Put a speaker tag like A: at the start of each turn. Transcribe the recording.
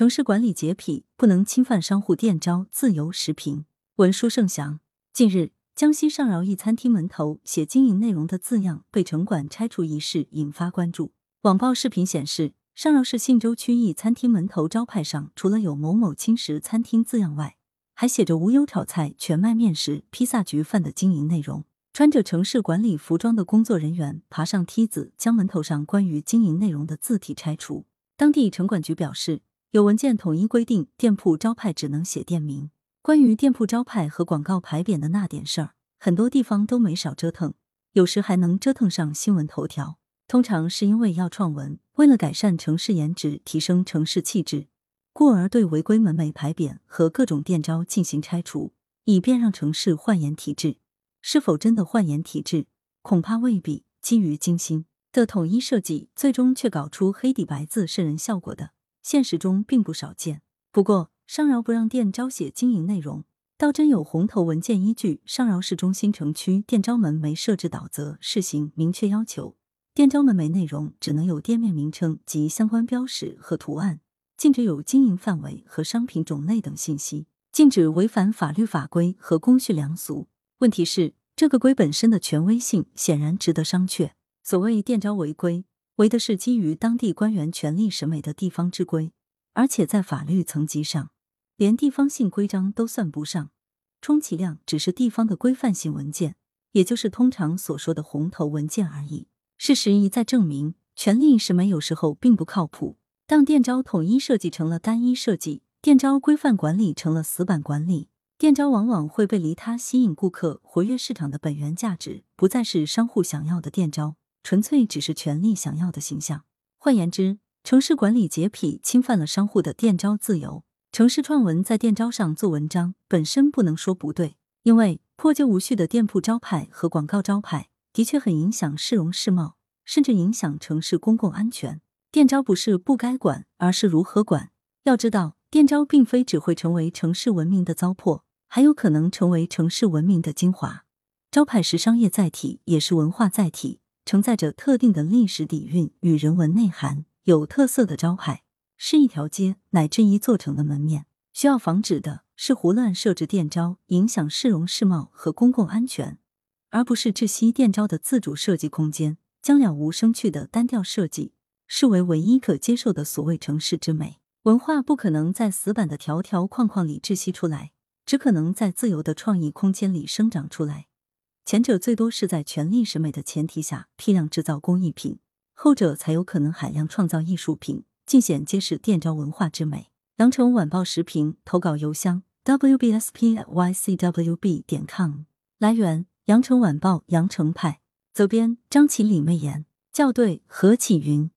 A: 城市管理洁癖不能侵犯商户店招自由时评。文书盛祥。近日，江西上饶一餐厅门头写经营内容的字样被城管拆除一事引发关注。网曝视频显示，上饶市信州区一餐厅门头招牌上除了有“某某轻食餐厅”字样外，还写着“无忧炒菜、全麦面食、披萨焗饭”的经营内容。穿着城市管理服装的工作人员爬上梯子，将门头上关于经营内容的字体拆除。当地城管局表示，有文件统一规定，店铺招牌只能写店名。关于店铺招牌和广告牌匾的那点事儿，很多地方都没少折腾，有时还能折腾上新闻头条。通常是因为要创文，为了改善城市颜值、提升城市气质，故而对违规门楣、牌匾和各种店招进行拆除，以便让城市焕颜体质。是否真的焕颜体质？恐怕未必。基于精心的统一设计，最终却搞出黑底白字渗人效果的，现实中并不少见。不过，上饶不让店招写经营内容，倒真有红头文件依据。上饶市中心城区店招门楣设置导则试行明确要求，店招门楣内容只能有店面名称及相关标识和图案，禁止有经营范围和商品种类等信息，禁止违反法律法规和公序良俗。问题是，这个规本身的权威性显然值得商榷。所谓店招违规，为的是基于当地官员权力审美的地方之规，而且在法律层级上，连地方性规章都算不上，充其量只是地方的规范性文件，也就是通常所说的红头文件而已。事实一再证明，权力审美有时候并不靠谱。当店招统一设计成了单一设计，店招规范管理成了死板管理。店招往往会被离他吸引顾客、活跃市场的本源价值，不再是商户想要的店招，纯粹只是权力想要的形象。换言之，城市管理洁癖侵犯了商户的店招自由。城市创文在店招上做文章本身不能说不对，因为破旧无序的店铺招牌和广告招牌的确很影响市容市貌，甚至影响城市公共安全。店招不是不该管，而是如何管。要知道，店招并非只会成为城市文明的糟粕。还有可能成为城市文明的精华。招牌是商业载体，也是文化载体，承载着特定的历史底蕴与人文内涵。有特色的招牌是一条街乃至一座城的门面。需要防止的是胡乱设置店招，影响市容市貌和公共安全，而不是窒息店招的自主设计空间，将了无生趣的单调设计视为唯一可接受的所谓城市之美。文化不可能在死板的条条框框里窒息出来。只可能在自由的创意空间里生长出来，前者最多是在权力审美的前提下批量制造工艺品，后者才有可能海量创造艺术品，尽显揭示店招文化之美。羊城晚报时评投稿邮箱：wbspycwb 点 com。来源：羊城晚报羊城派。责编：张起李媚妍。校对：何启云。